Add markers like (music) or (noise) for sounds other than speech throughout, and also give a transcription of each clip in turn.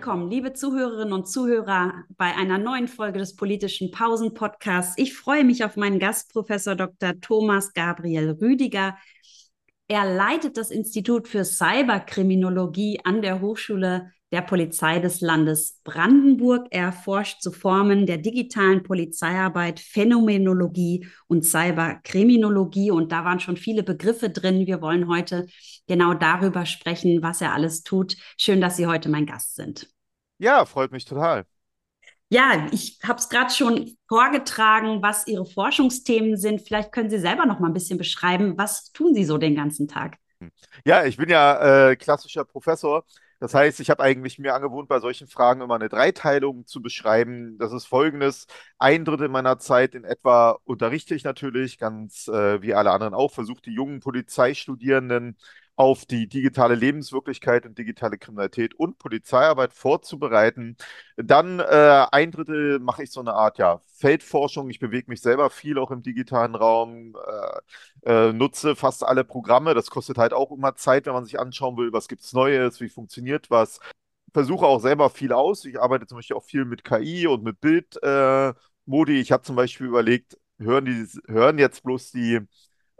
willkommen, liebe Zuhörerinnen und Zuhörer, bei einer neuen Folge des politischen Pausen-Podcasts. Ich freue mich auf meinen Gast, Professor Dr. Thomas Gabriel Rüdiger. Er leitet das Institut für Cyberkriminologie an der Hochschule der Polizei des Landes Brandenburg. Er forscht zu Formen der digitalen Polizeiarbeit, Phänomenologie und Cyberkriminologie. Und da waren schon viele Begriffe drin. Wir wollen heute genau darüber sprechen, was er alles tut. Schön, dass Sie heute mein Gast sind. Ja, freut mich total. Ja, ich habe es gerade schon vorgetragen, was Ihre Forschungsthemen sind. Vielleicht können Sie selber noch mal ein bisschen beschreiben, was tun Sie so den ganzen Tag? Ja, ich bin ja äh, klassischer Professor. Das heißt, ich habe eigentlich mir angewohnt, bei solchen Fragen immer eine Dreiteilung zu beschreiben. Das ist folgendes. Ein Drittel meiner Zeit in etwa unterrichte ich natürlich, ganz äh, wie alle anderen auch, versuche die jungen Polizeistudierenden auf die digitale Lebenswirklichkeit und digitale Kriminalität und Polizeiarbeit vorzubereiten. Dann äh, ein Drittel mache ich so eine Art ja, Feldforschung. Ich bewege mich selber viel auch im digitalen Raum, äh, äh, nutze fast alle Programme. Das kostet halt auch immer Zeit, wenn man sich anschauen will, was gibt es Neues, wie funktioniert was. Versuche auch selber viel aus. Ich arbeite zum Beispiel auch viel mit KI und mit Bildmodi. ich habe zum Beispiel überlegt, hören, die, hören jetzt bloß die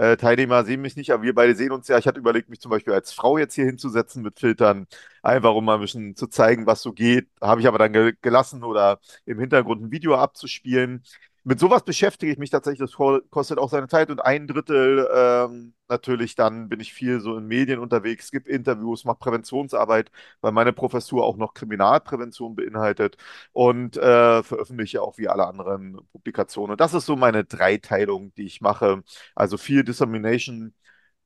äh, Teilnehmer sehen mich nicht, aber wir beide sehen uns ja. Ich hatte überlegt, mich zum Beispiel als Frau jetzt hier hinzusetzen mit Filtern, einfach um mal ein bisschen zu zeigen, was so geht. Habe ich aber dann ge gelassen oder im Hintergrund ein Video abzuspielen mit sowas beschäftige ich mich tatsächlich. Das kostet auch seine Zeit und ein Drittel ähm, natürlich dann bin ich viel so in Medien unterwegs, gebe Interviews, mache Präventionsarbeit, weil meine Professur auch noch Kriminalprävention beinhaltet und äh, veröffentliche auch wie alle anderen Publikationen. Und das ist so meine Dreiteilung, die ich mache. Also viel Dissemination,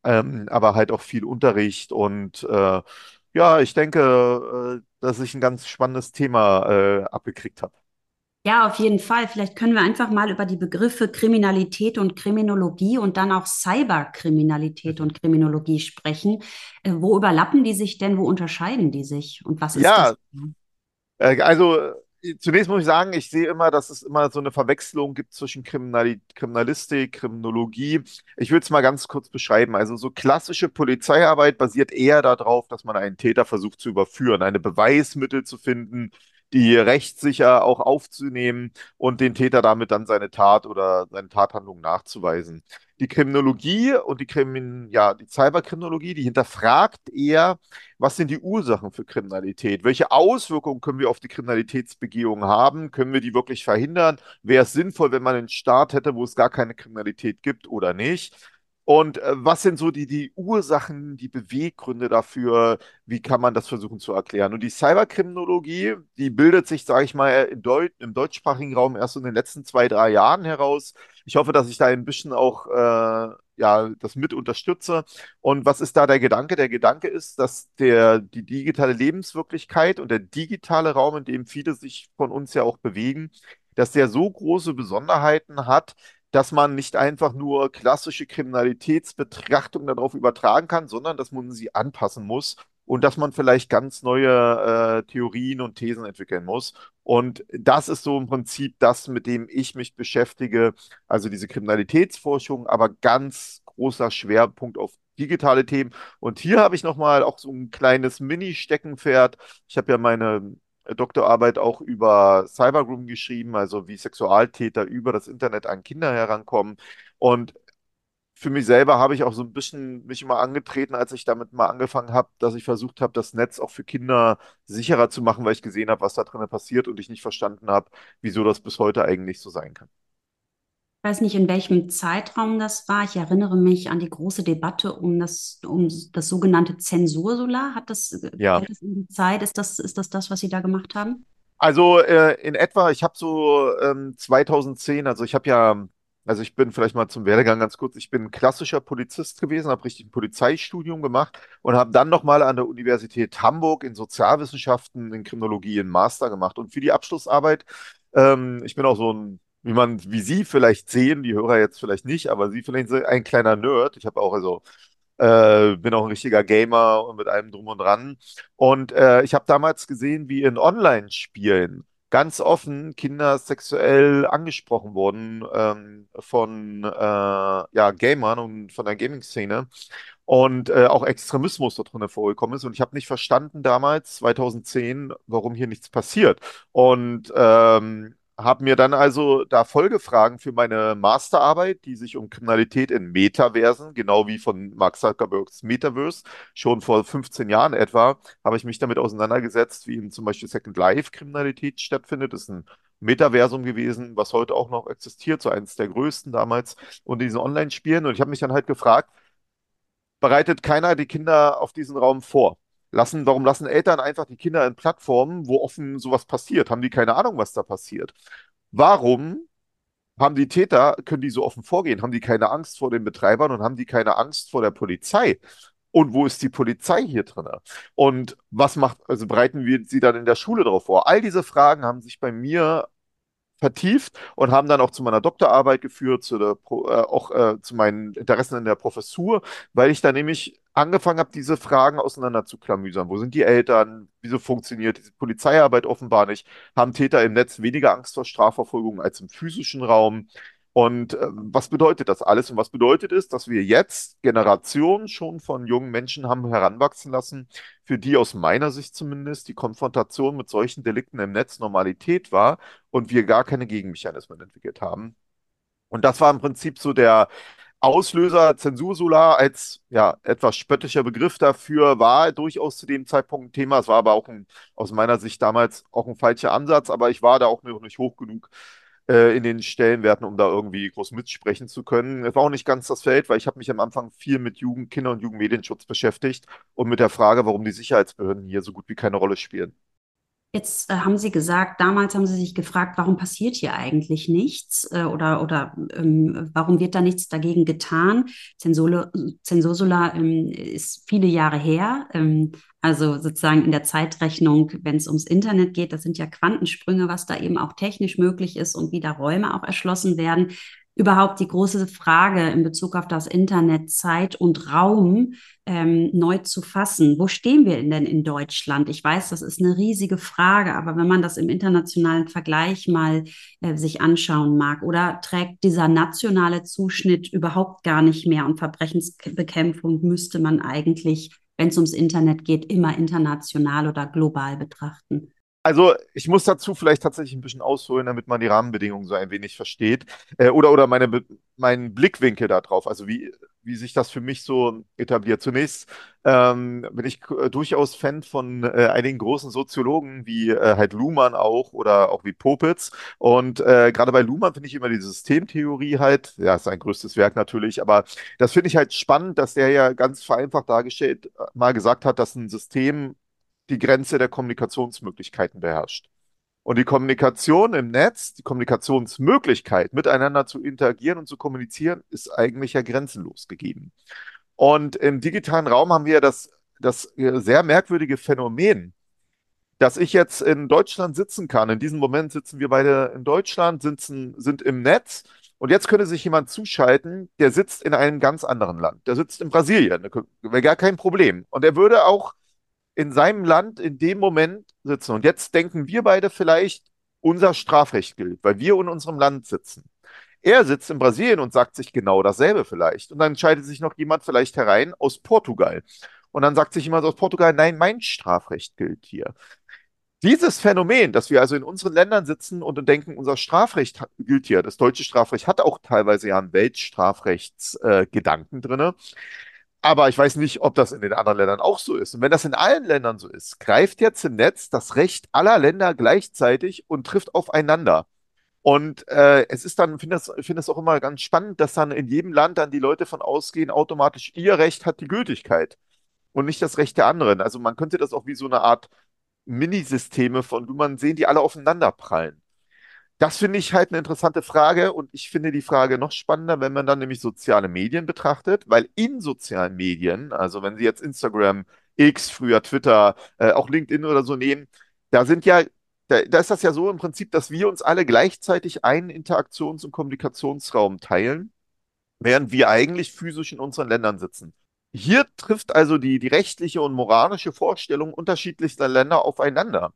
ähm, aber halt auch viel Unterricht und äh, ja, ich denke, äh, dass ich ein ganz spannendes Thema äh, abgekriegt habe. Ja, auf jeden Fall. Vielleicht können wir einfach mal über die Begriffe Kriminalität und Kriminologie und dann auch Cyberkriminalität und Kriminologie sprechen. Äh, wo überlappen die sich denn? Wo unterscheiden die sich? Und was ist ja, das? Äh, also äh, zunächst muss ich sagen, ich sehe immer, dass es immer so eine Verwechslung gibt zwischen Kriminali Kriminalistik, Kriminologie. Ich will es mal ganz kurz beschreiben. Also so klassische Polizeiarbeit basiert eher darauf, dass man einen Täter versucht zu überführen, eine Beweismittel zu finden, die rechtssicher auch aufzunehmen und den Täter damit dann seine Tat oder seine Tathandlung nachzuweisen. Die Kriminologie und die Krimin, ja, die Cyberkriminologie, die hinterfragt eher, was sind die Ursachen für Kriminalität? Welche Auswirkungen können wir auf die Kriminalitätsbegehung haben? Können wir die wirklich verhindern? Wäre es sinnvoll, wenn man einen Staat hätte, wo es gar keine Kriminalität gibt oder nicht? Und äh, was sind so die, die Ursachen, die Beweggründe dafür? Wie kann man das versuchen zu erklären? Und die Cyberkriminologie, die bildet sich, sage ich mal, im, Deut im deutschsprachigen Raum erst in den letzten zwei, drei Jahren heraus. Ich hoffe, dass ich da ein bisschen auch äh, ja, das mit unterstütze. Und was ist da der Gedanke? Der Gedanke ist, dass der, die digitale Lebenswirklichkeit und der digitale Raum, in dem viele sich von uns ja auch bewegen, dass der so große Besonderheiten hat, dass man nicht einfach nur klassische Kriminalitätsbetrachtung darauf übertragen kann, sondern dass man sie anpassen muss und dass man vielleicht ganz neue äh, Theorien und Thesen entwickeln muss. Und das ist so im Prinzip das, mit dem ich mich beschäftige, also diese Kriminalitätsforschung, aber ganz großer Schwerpunkt auf digitale Themen. Und hier habe ich nochmal auch so ein kleines Mini-Steckenpferd. Ich habe ja meine Doktorarbeit auch über Cybergrooming geschrieben, also wie Sexualtäter über das Internet an Kinder herankommen. Und für mich selber habe ich auch so ein bisschen mich immer angetreten, als ich damit mal angefangen habe, dass ich versucht habe, das Netz auch für Kinder sicherer zu machen, weil ich gesehen habe, was da drin passiert und ich nicht verstanden habe, wieso das bis heute eigentlich so sein kann weiß nicht, in welchem Zeitraum das war. Ich erinnere mich an die große Debatte um das, um das sogenannte Zensursolar. Hat das, ja. das in die Zeit? Ist das, ist das das, was Sie da gemacht haben? Also äh, in etwa, ich habe so ähm, 2010, also ich habe ja, also ich bin vielleicht mal zum Werdegang ganz kurz, ich bin klassischer Polizist gewesen, habe richtig ein Polizeistudium gemacht und habe dann nochmal an der Universität Hamburg in Sozialwissenschaften, in Kriminologie einen Master gemacht. Und für die Abschlussarbeit, ähm, ich bin auch so ein wie man, wie Sie vielleicht sehen, die Hörer jetzt vielleicht nicht, aber Sie vielleicht sind ein kleiner Nerd. Ich habe auch also äh, bin auch ein richtiger Gamer und mit allem drum und dran. Und äh, ich habe damals gesehen, wie in Online-Spielen ganz offen Kinder sexuell angesprochen wurden ähm, von äh, ja, Gamern und von der Gaming-Szene. und äh, auch Extremismus dort drin vorgekommen ist. Und ich habe nicht verstanden damals, 2010, warum hier nichts passiert. Und ähm, habe mir dann also da Folgefragen für meine Masterarbeit, die sich um Kriminalität in Metaversen, genau wie von Mark Zuckerbergs Metaverse, schon vor 15 Jahren etwa, habe ich mich damit auseinandergesetzt, wie in zum Beispiel Second Life Kriminalität stattfindet. Das ist ein Metaversum gewesen, was heute auch noch existiert, so eines der größten damals unter diesen Online-Spielen. Und ich habe mich dann halt gefragt, bereitet keiner die Kinder auf diesen Raum vor? Lassen, warum lassen Eltern einfach die Kinder in Plattformen, wo offen sowas passiert? Haben die keine Ahnung, was da passiert? Warum haben die Täter, können die so offen vorgehen? Haben die keine Angst vor den Betreibern und haben die keine Angst vor der Polizei? Und wo ist die Polizei hier drin? Und was macht, also bereiten wir sie dann in der Schule darauf vor? All diese Fragen haben sich bei mir vertieft und haben dann auch zu meiner Doktorarbeit geführt, zu der, äh, auch äh, zu meinen Interessen in der Professur, weil ich da nämlich angefangen habe, diese Fragen auseinander zu klamüsern. Wo sind die Eltern? Wieso funktioniert diese Polizeiarbeit offenbar nicht? Haben Täter im Netz weniger Angst vor Strafverfolgung als im physischen Raum? Und äh, was bedeutet das alles? Und was bedeutet es, dass wir jetzt Generationen schon von jungen Menschen haben heranwachsen lassen, für die aus meiner Sicht zumindest die Konfrontation mit solchen Delikten im Netz Normalität war und wir gar keine Gegenmechanismen entwickelt haben. Und das war im Prinzip so der Auslöser. Zensursolar als ja, etwas spöttischer Begriff dafür war durchaus zu dem Zeitpunkt ein Thema. Es war aber auch ein, aus meiner Sicht damals auch ein falscher Ansatz, aber ich war da auch noch nicht hoch genug äh, in den Stellenwerten, um da irgendwie groß mitsprechen zu können. Es war auch nicht ganz das Feld, weil ich habe mich am Anfang viel mit Jugend, Kinder- und Jugendmedienschutz beschäftigt und mit der Frage, warum die Sicherheitsbehörden hier so gut wie keine Rolle spielen. Jetzt äh, haben Sie gesagt, damals haben Sie sich gefragt, warum passiert hier eigentlich nichts äh, oder, oder ähm, warum wird da nichts dagegen getan? Zensursula ähm, ist viele Jahre her. Ähm, also sozusagen in der Zeitrechnung, wenn es ums Internet geht, das sind ja Quantensprünge, was da eben auch technisch möglich ist und wie da Räume auch erschlossen werden überhaupt die große Frage in Bezug auf das Internet, Zeit und Raum ähm, neu zu fassen. Wo stehen wir denn in Deutschland? Ich weiß, das ist eine riesige Frage, aber wenn man das im internationalen Vergleich mal äh, sich anschauen mag, oder trägt dieser nationale Zuschnitt überhaupt gar nicht mehr und Verbrechensbekämpfung müsste man eigentlich, wenn es ums Internet geht, immer international oder global betrachten? Also ich muss dazu vielleicht tatsächlich ein bisschen ausholen, damit man die Rahmenbedingungen so ein wenig versteht. Äh, oder oder meine, meinen Blickwinkel darauf, also wie, wie sich das für mich so etabliert. Zunächst ähm, bin ich äh, durchaus Fan von äh, einigen großen Soziologen, wie äh, halt Luhmann auch oder auch wie Popitz. Und äh, gerade bei Luhmann finde ich immer die Systemtheorie halt, ja, ist sein größtes Werk natürlich, aber das finde ich halt spannend, dass der ja ganz vereinfacht dargestellt äh, mal gesagt hat, dass ein System die Grenze der Kommunikationsmöglichkeiten beherrscht. Und die Kommunikation im Netz, die Kommunikationsmöglichkeit, miteinander zu interagieren und zu kommunizieren, ist eigentlich ja grenzenlos gegeben. Und im digitalen Raum haben wir das, das sehr merkwürdige Phänomen, dass ich jetzt in Deutschland sitzen kann. In diesem Moment sitzen wir beide in Deutschland, sitzen, sind im Netz. Und jetzt könnte sich jemand zuschalten, der sitzt in einem ganz anderen Land. Der sitzt in Brasilien. Wäre gar kein Problem. Und er würde auch in seinem Land in dem Moment sitzen. Und jetzt denken wir beide vielleicht, unser Strafrecht gilt, weil wir in unserem Land sitzen. Er sitzt in Brasilien und sagt sich genau dasselbe vielleicht. Und dann entscheidet sich noch jemand vielleicht herein aus Portugal. Und dann sagt sich jemand aus Portugal, nein, mein Strafrecht gilt hier. Dieses Phänomen, dass wir also in unseren Ländern sitzen und denken, unser Strafrecht gilt hier, das deutsche Strafrecht hat auch teilweise ja einen Weltstrafrechtsgedanken äh, drin, aber ich weiß nicht, ob das in den anderen Ländern auch so ist. Und wenn das in allen Ländern so ist, greift jetzt im Netz das Recht aller Länder gleichzeitig und trifft aufeinander. Und äh, es ist dann, ich finde das, find das auch immer ganz spannend, dass dann in jedem Land dann die Leute von ausgehen, automatisch ihr Recht hat die Gültigkeit und nicht das Recht der anderen. Also man könnte das auch wie so eine Art Minisysteme von, man sehen, die alle aufeinander prallen. Das finde ich halt eine interessante Frage und ich finde die Frage noch spannender, wenn man dann nämlich soziale Medien betrachtet, weil in sozialen Medien, also wenn Sie jetzt Instagram, X, früher Twitter, äh, auch LinkedIn oder so nehmen, da sind ja, da, da ist das ja so im Prinzip, dass wir uns alle gleichzeitig einen Interaktions- und Kommunikationsraum teilen, während wir eigentlich physisch in unseren Ländern sitzen. Hier trifft also die, die rechtliche und moralische Vorstellung unterschiedlichster Länder aufeinander.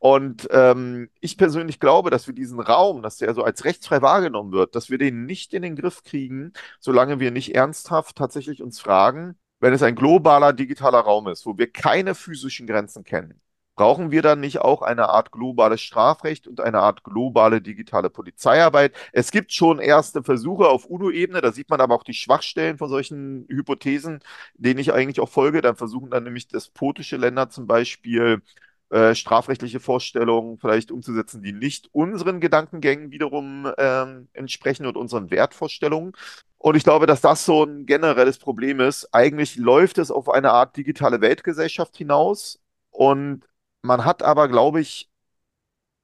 Und ähm, ich persönlich glaube, dass wir diesen Raum, dass der so als rechtsfrei wahrgenommen wird, dass wir den nicht in den Griff kriegen, solange wir nicht ernsthaft tatsächlich uns fragen, wenn es ein globaler digitaler Raum ist, wo wir keine physischen Grenzen kennen, brauchen wir dann nicht auch eine Art globales Strafrecht und eine Art globale digitale Polizeiarbeit? Es gibt schon erste Versuche auf UNO-Ebene, da sieht man aber auch die Schwachstellen von solchen Hypothesen, denen ich eigentlich auch folge. Dann versuchen dann nämlich despotische Länder zum Beispiel äh, strafrechtliche Vorstellungen vielleicht umzusetzen, die nicht unseren Gedankengängen wiederum ähm, entsprechen und unseren Wertvorstellungen. Und ich glaube, dass das so ein generelles Problem ist. Eigentlich läuft es auf eine Art digitale Weltgesellschaft hinaus und man hat aber, glaube ich,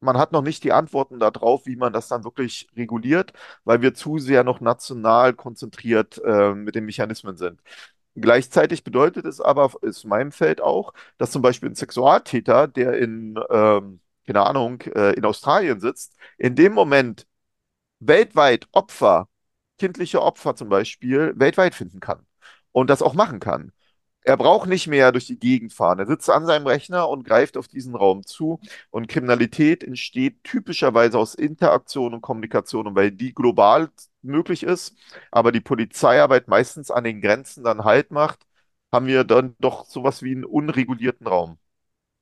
man hat noch nicht die Antworten darauf, wie man das dann wirklich reguliert, weil wir zu sehr noch national konzentriert äh, mit den Mechanismen sind. Gleichzeitig bedeutet es aber, ist in meinem Feld auch, dass zum Beispiel ein Sexualtäter, der in, ähm, keine Ahnung, äh, in Australien sitzt, in dem Moment weltweit Opfer, kindliche Opfer zum Beispiel, weltweit finden kann und das auch machen kann. Er braucht nicht mehr durch die Gegend fahren. Er sitzt an seinem Rechner und greift auf diesen Raum zu. Und Kriminalität entsteht typischerweise aus Interaktion und Kommunikation. Und weil die global möglich ist, aber die Polizeiarbeit meistens an den Grenzen dann Halt macht, haben wir dann doch sowas wie einen unregulierten Raum.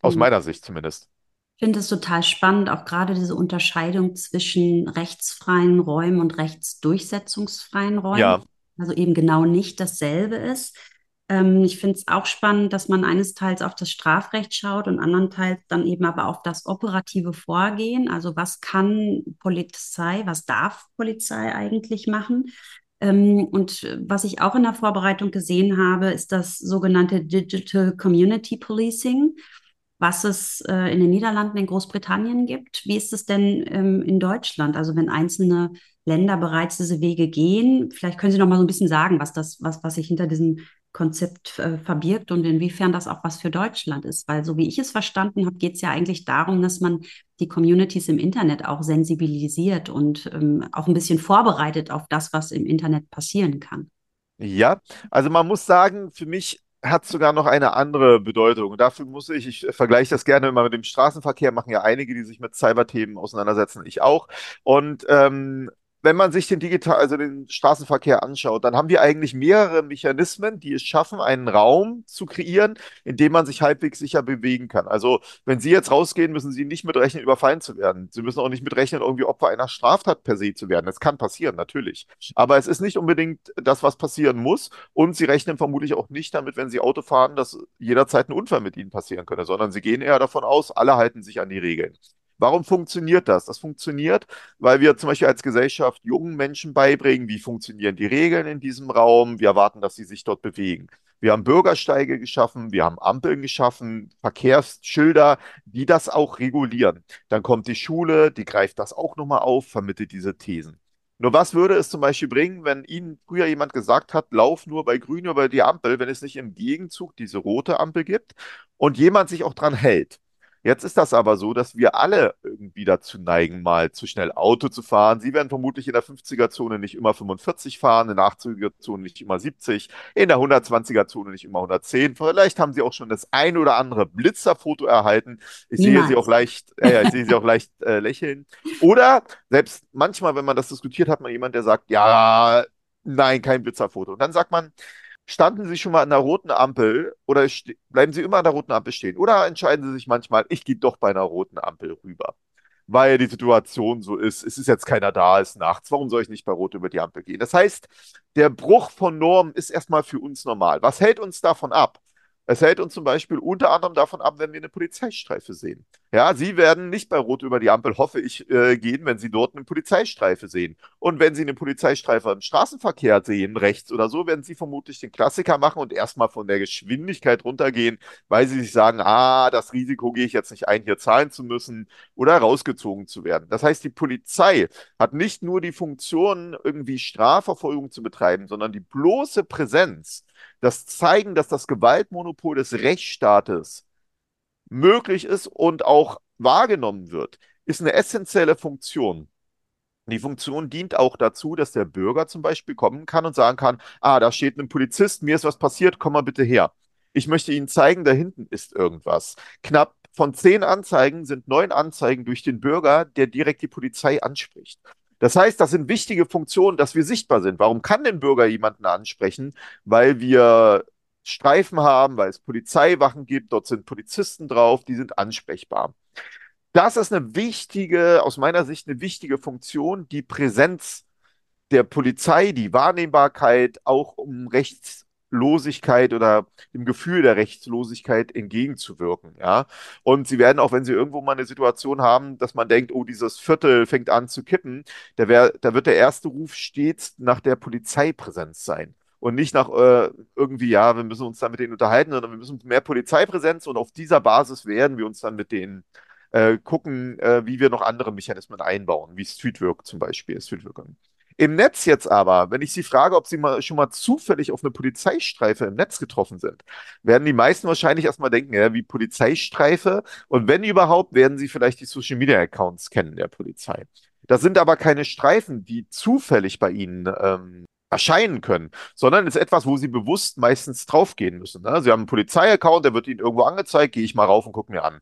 Aus mhm. meiner Sicht zumindest. Ich finde es total spannend, auch gerade diese Unterscheidung zwischen rechtsfreien Räumen und rechtsdurchsetzungsfreien Räumen. Ja. Also eben genau nicht dasselbe ist. Ähm, ich finde es auch spannend, dass man eines Teils auf das Strafrecht schaut und andernteils dann eben aber auf das operative Vorgehen. Also was kann Polizei, was darf Polizei eigentlich machen? Ähm, und was ich auch in der Vorbereitung gesehen habe, ist das sogenannte Digital Community Policing, was es äh, in den Niederlanden, in Großbritannien gibt. Wie ist es denn ähm, in Deutschland? Also wenn einzelne Länder bereits diese Wege gehen, vielleicht können Sie noch mal so ein bisschen sagen, was das, was, was sich hinter diesem Konzept äh, verbirgt und inwiefern das auch was für Deutschland ist. Weil so wie ich es verstanden habe, geht es ja eigentlich darum, dass man die Communities im Internet auch sensibilisiert und ähm, auch ein bisschen vorbereitet auf das, was im Internet passieren kann. Ja, also man muss sagen, für mich hat sogar noch eine andere Bedeutung. dafür muss ich, ich vergleiche das gerne immer mit dem Straßenverkehr, machen ja einige, die sich mit Cyberthemen auseinandersetzen, ich auch. Und ähm, wenn man sich den digital, also den Straßenverkehr anschaut, dann haben wir eigentlich mehrere Mechanismen, die es schaffen, einen Raum zu kreieren, in dem man sich halbwegs sicher bewegen kann. Also, wenn Sie jetzt rausgehen, müssen Sie nicht mitrechnen, überfallen zu werden. Sie müssen auch nicht mitrechnen, irgendwie Opfer einer Straftat per se zu werden. Das kann passieren, natürlich. Aber es ist nicht unbedingt das, was passieren muss. Und Sie rechnen vermutlich auch nicht damit, wenn Sie Auto fahren, dass jederzeit ein Unfall mit Ihnen passieren könnte, sondern Sie gehen eher davon aus, alle halten sich an die Regeln. Warum funktioniert das? Das funktioniert, weil wir zum Beispiel als Gesellschaft jungen Menschen beibringen, wie funktionieren die Regeln in diesem Raum. Wir erwarten, dass sie sich dort bewegen. Wir haben Bürgersteige geschaffen, wir haben Ampeln geschaffen, Verkehrsschilder, die das auch regulieren. Dann kommt die Schule, die greift das auch nochmal auf, vermittelt diese Thesen. Nur was würde es zum Beispiel bringen, wenn Ihnen früher jemand gesagt hat, lauf nur bei Grün über die Ampel, wenn es nicht im Gegenzug diese rote Ampel gibt und jemand sich auch dran hält? Jetzt ist das aber so, dass wir alle irgendwie dazu neigen, mal zu schnell Auto zu fahren. Sie werden vermutlich in der 50er-Zone nicht immer 45 fahren, in der 80er-Zone nicht immer 70, in der 120er-Zone nicht immer 110. Vielleicht haben Sie auch schon das ein oder andere Blitzerfoto erhalten. Ich Niemals. sehe Sie auch leicht, äh, ich sehe Sie auch leicht äh, lächeln. Oder selbst manchmal, wenn man das diskutiert, hat man jemand, der sagt, ja, nein, kein Blitzerfoto. Und dann sagt man, Standen Sie schon mal an der roten Ampel oder bleiben Sie immer an der roten Ampel stehen? Oder entscheiden Sie sich manchmal, ich gehe doch bei einer roten Ampel rüber? Weil die Situation so ist, es ist jetzt keiner da, es ist nachts, warum soll ich nicht bei Rot über die Ampel gehen? Das heißt, der Bruch von Normen ist erstmal für uns normal. Was hält uns davon ab? Es hält uns zum Beispiel unter anderem davon ab, wenn wir eine Polizeistreife sehen. Ja, Sie werden nicht bei Rot über die Ampel, hoffe ich, äh, gehen, wenn Sie dort eine Polizeistreife sehen. Und wenn Sie eine Polizeistreife im Straßenverkehr sehen, rechts oder so, werden Sie vermutlich den Klassiker machen und erstmal von der Geschwindigkeit runtergehen, weil Sie sich sagen, ah, das Risiko gehe ich jetzt nicht ein, hier zahlen zu müssen oder rausgezogen zu werden. Das heißt, die Polizei hat nicht nur die Funktion, irgendwie Strafverfolgung zu betreiben, sondern die bloße Präsenz das Zeigen, dass das Gewaltmonopol des Rechtsstaates möglich ist und auch wahrgenommen wird, ist eine essentielle Funktion. Die Funktion dient auch dazu, dass der Bürger zum Beispiel kommen kann und sagen kann, ah, da steht ein Polizist, mir ist was passiert, komm mal bitte her. Ich möchte Ihnen zeigen, da hinten ist irgendwas. Knapp von zehn Anzeigen sind neun Anzeigen durch den Bürger, der direkt die Polizei anspricht. Das heißt, das sind wichtige Funktionen, dass wir sichtbar sind. Warum kann denn Bürger jemanden ansprechen? Weil wir Streifen haben, weil es Polizeiwachen gibt, dort sind Polizisten drauf, die sind ansprechbar. Das ist eine wichtige, aus meiner Sicht eine wichtige Funktion, die Präsenz der Polizei, die Wahrnehmbarkeit auch um Rechtslosigkeit oder dem Gefühl der Rechtslosigkeit entgegenzuwirken, ja. Und sie werden auch, wenn sie irgendwo mal eine Situation haben, dass man denkt, oh, dieses Viertel fängt an zu kippen, da, wär, da wird der erste Ruf stets nach der Polizeipräsenz sein und nicht nach äh, irgendwie, ja, wir müssen uns dann mit denen unterhalten, sondern wir müssen mehr Polizeipräsenz und auf dieser Basis werden wir uns dann mit denen äh, gucken, äh, wie wir noch andere Mechanismen einbauen, wie Streetwork zum Beispiel, Streetworking. Im Netz jetzt aber, wenn ich Sie frage, ob Sie mal, schon mal zufällig auf eine Polizeistreife im Netz getroffen sind, werden die meisten wahrscheinlich erstmal denken, ja, wie Polizeistreife. Und wenn überhaupt, werden Sie vielleicht die Social Media Accounts kennen der Polizei. Das sind aber keine Streifen, die zufällig bei Ihnen ähm, erscheinen können, sondern ist etwas, wo Sie bewusst meistens draufgehen müssen. Ne? Sie haben einen Polizeiaccount, der wird Ihnen irgendwo angezeigt, gehe ich mal rauf und gucke mir an.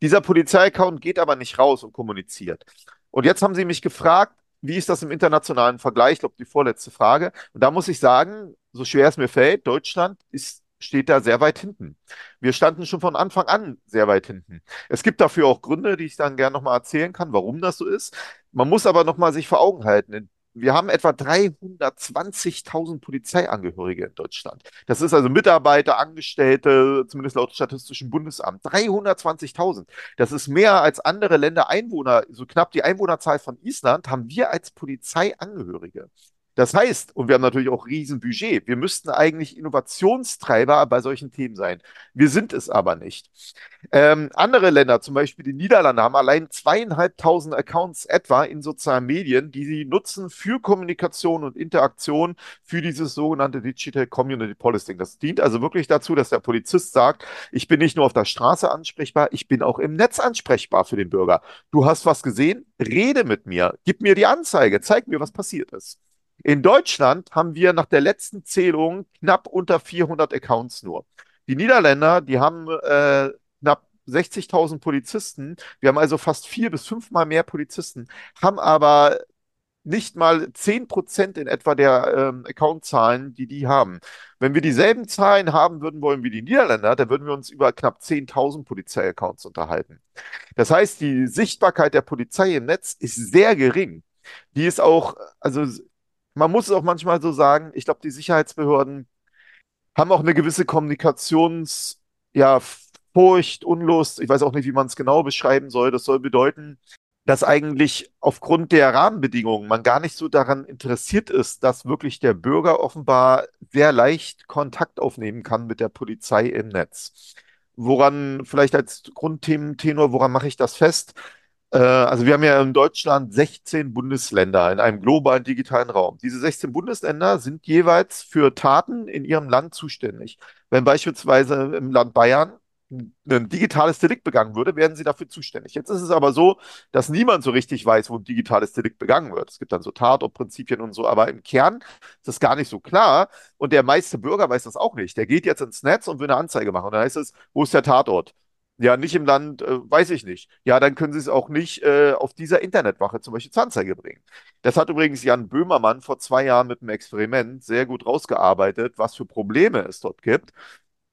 Dieser Polizeiaccount geht aber nicht raus und kommuniziert. Und jetzt haben Sie mich gefragt, wie ist das im internationalen Vergleich? Ich glaube, die vorletzte Frage. Und da muss ich sagen, so schwer es mir fällt, Deutschland ist, steht da sehr weit hinten. Wir standen schon von Anfang an sehr weit hinten. Es gibt dafür auch Gründe, die ich dann gerne nochmal erzählen kann, warum das so ist. Man muss aber nochmal sich vor Augen halten. Wir haben etwa 320.000 Polizeiangehörige in Deutschland. Das ist also Mitarbeiter, Angestellte, zumindest laut Statistischem Bundesamt. 320.000. Das ist mehr als andere Länder Einwohner, so knapp die Einwohnerzahl von Island haben wir als Polizeiangehörige. Das heißt, und wir haben natürlich auch Riesenbudget, wir müssten eigentlich Innovationstreiber bei solchen Themen sein. Wir sind es aber nicht. Ähm, andere Länder, zum Beispiel die Niederlande, haben allein zweieinhalbtausend Accounts etwa in sozialen Medien, die sie nutzen für Kommunikation und Interaktion für dieses sogenannte Digital Community Policing. Das dient also wirklich dazu, dass der Polizist sagt, ich bin nicht nur auf der Straße ansprechbar, ich bin auch im Netz ansprechbar für den Bürger. Du hast was gesehen? Rede mit mir, gib mir die Anzeige, zeig mir, was passiert ist. In Deutschland haben wir nach der letzten Zählung knapp unter 400 Accounts nur. Die Niederländer, die haben äh, knapp 60.000 Polizisten. Wir haben also fast vier bis fünfmal mehr Polizisten, haben aber nicht mal 10 Prozent in etwa der ähm, Accountzahlen, die die haben. Wenn wir dieselben Zahlen haben würden wollen wie die Niederländer, dann würden wir uns über knapp 10.000 Polizeiaccounts unterhalten. Das heißt, die Sichtbarkeit der Polizei im Netz ist sehr gering. Die ist auch, also man muss es auch manchmal so sagen, ich glaube, die Sicherheitsbehörden haben auch eine gewisse Kommunikations, ja, Unlust. Ich weiß auch nicht, wie man es genau beschreiben soll. Das soll bedeuten, dass eigentlich aufgrund der Rahmenbedingungen man gar nicht so daran interessiert ist, dass wirklich der Bürger offenbar sehr leicht Kontakt aufnehmen kann mit der Polizei im Netz. Woran vielleicht als Grundthementenor, woran mache ich das fest? Äh, also wir haben ja in Deutschland 16 Bundesländer in einem globalen digitalen Raum. Diese 16 Bundesländer sind jeweils für Taten in ihrem Land zuständig. Wenn beispielsweise im Land Bayern ein digitales Delikt begangen würde, wären sie dafür zuständig. Jetzt ist es aber so, dass niemand so richtig weiß, wo ein digitales Delikt begangen wird. Es gibt dann so Tatortprinzipien und so, aber im Kern ist das gar nicht so klar. Und der meiste Bürger weiß das auch nicht. Der geht jetzt ins Netz und will eine Anzeige machen. Und dann heißt es, wo ist der Tatort? Ja, nicht im Land, äh, weiß ich nicht. Ja, dann können Sie es auch nicht äh, auf dieser Internetwache zum Beispiel zur Anzeige bringen. Das hat übrigens Jan Böhmermann vor zwei Jahren mit einem Experiment sehr gut rausgearbeitet, was für Probleme es dort gibt,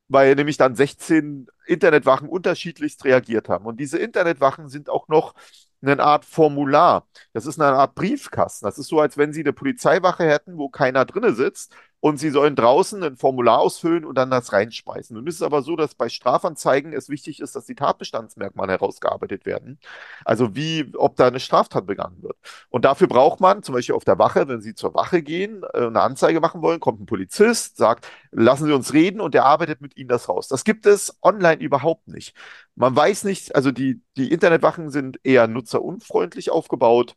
weil nämlich dann 16 Internetwachen unterschiedlichst reagiert haben. Und diese Internetwachen sind auch noch eine Art Formular. Das ist eine Art Briefkasten. Das ist so, als wenn Sie eine Polizeiwache hätten, wo keiner drinne sitzt und Sie sollen draußen ein Formular ausfüllen und dann das reinschmeißen. Nun ist es aber so, dass bei Strafanzeigen es wichtig ist, dass die Tatbestandsmerkmale herausgearbeitet werden. Also wie, ob da eine Straftat begangen wird. Und dafür braucht man zum Beispiel auf der Wache, wenn Sie zur Wache gehen, äh, eine Anzeige machen wollen, kommt ein Polizist, sagt, lassen Sie uns reden und der arbeitet mit Ihnen das raus. Das gibt es online überhaupt nicht. Man weiß nicht, also die, die Internetwachen sind eher nutzerunfreundlich aufgebaut.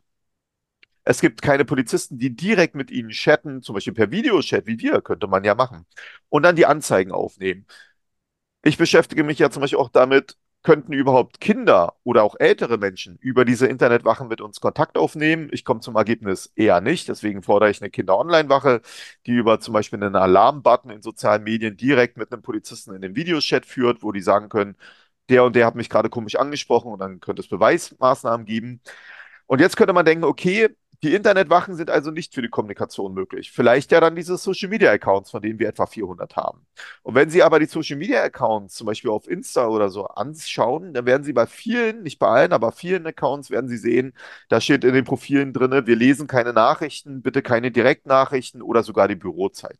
Es gibt keine Polizisten, die direkt mit ihnen chatten, zum Beispiel per Videochat, wie wir, könnte man ja machen. Und dann die Anzeigen aufnehmen. Ich beschäftige mich ja zum Beispiel auch damit, könnten überhaupt Kinder oder auch ältere Menschen über diese Internetwachen mit uns Kontakt aufnehmen? Ich komme zum Ergebnis eher nicht. Deswegen fordere ich eine Kinder-Online-Wache, die über zum Beispiel einen Alarm-Button in sozialen Medien direkt mit einem Polizisten in den Videochat führt, wo die sagen können, der und der hat mich gerade komisch angesprochen und dann könnte es Beweismaßnahmen geben. Und jetzt könnte man denken, okay, die Internetwachen sind also nicht für die Kommunikation möglich. Vielleicht ja dann diese Social Media Accounts, von denen wir etwa 400 haben. Und wenn Sie aber die Social Media Accounts zum Beispiel auf Insta oder so anschauen, dann werden Sie bei vielen, nicht bei allen, aber vielen Accounts werden Sie sehen, da steht in den Profilen drin, wir lesen keine Nachrichten, bitte keine Direktnachrichten oder sogar die Bürozeit.